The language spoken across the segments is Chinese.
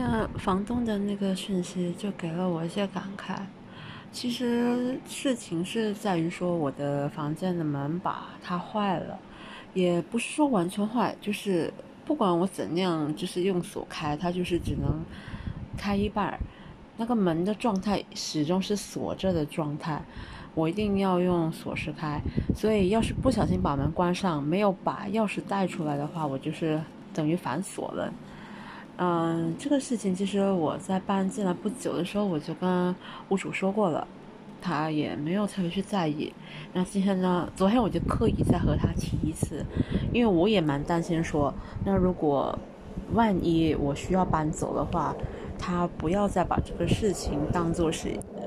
那房东的那个讯息就给了我一些感慨。其实事情是在于说，我的房间的门把它坏了，也不是说完全坏，就是不管我怎样，就是用锁开，它就是只能开一半。那个门的状态始终是锁着的状态，我一定要用锁匙开。所以要是不小心把门关上，没有把钥匙带出来的话，我就是等于反锁了。嗯，这个事情其实我在搬进来不久的时候，我就跟屋主说过了，他也没有特别去在意。那今天呢，昨天我就刻意再和他提一次，因为我也蛮担心说，那如果万一我需要搬走的话，他不要再把这个事情当做是呃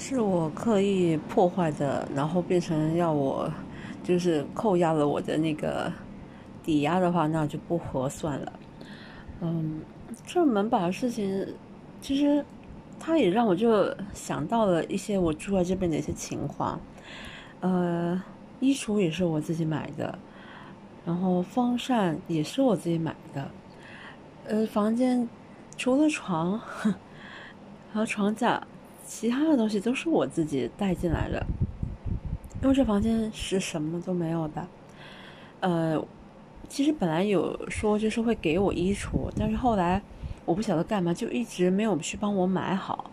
是我刻意破坏的，然后变成要我就是扣押了我的那个抵押的话，那就不合算了。嗯，这门把的事情，其实，他也让我就想到了一些我住在这边的一些情况。呃，衣橱也是我自己买的，然后风扇也是我自己买的。呃，房间除了床，还有床架，其他的东西都是我自己带进来的。因为这房间是什么都没有的，呃。其实本来有说就是会给我衣橱，但是后来我不晓得干嘛，就一直没有去帮我买好。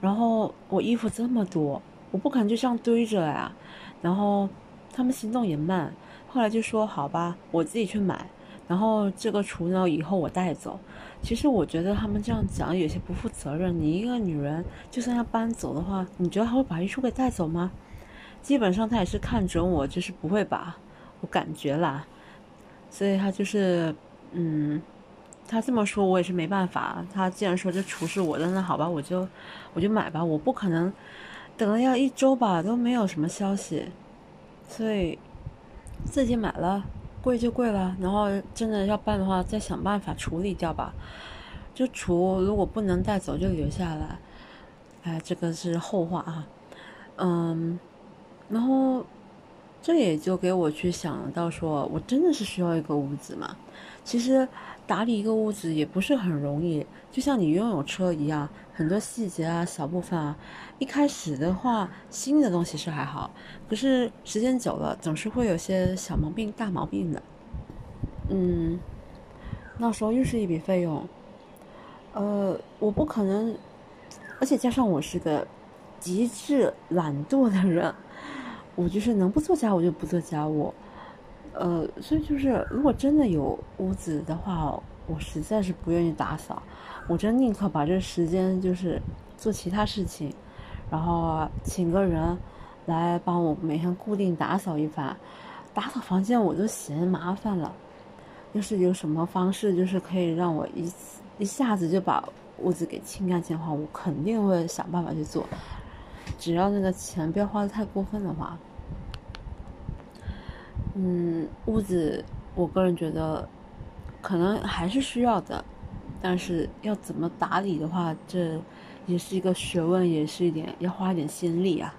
然后我衣服这么多，我不可能就这样堆着呀。然后他们行动也慢，后来就说好吧，我自己去买。然后这个橱呢，以后我带走。其实我觉得他们这样讲有些不负责任。你一个女人就算要搬走的话，你觉得他会把衣橱给带走吗？基本上他也是看准我，就是不会吧，我感觉啦。所以他就是，嗯，他这么说，我也是没办法。他既然说这厨是我的，那好吧，我就我就买吧。我不可能等了要一周吧，都没有什么消息，所以自己买了，贵就贵了。然后真的要办的话，再想办法处理掉吧。就厨如果不能带走，就留下来。哎，这个是后话啊。嗯，然后。这也就给我去想到，说我真的是需要一个屋子嘛？其实打理一个屋子也不是很容易，就像你拥有车一样，很多细节啊、小部分啊，一开始的话新的东西是还好，可是时间久了，总是会有些小毛病、大毛病的。嗯，那时候又是一笔费用，呃，我不可能，而且加上我是个极致懒惰的人。我就是能不做家务就不做家务，呃，所以就是如果真的有屋子的话，我实在是不愿意打扫，我真宁可把这时间就是做其他事情，然后请个人来帮我每天固定打扫一番，打扫房间我都嫌麻烦了，要是有什么方式就是可以让我一一下子就把屋子给清干净的话，我肯定会想办法去做，只要那个钱不要花的太过分的话。嗯，屋子，我个人觉得可能还是需要的，但是要怎么打理的话，这也是一个学问，也是一点要花一点心力啊。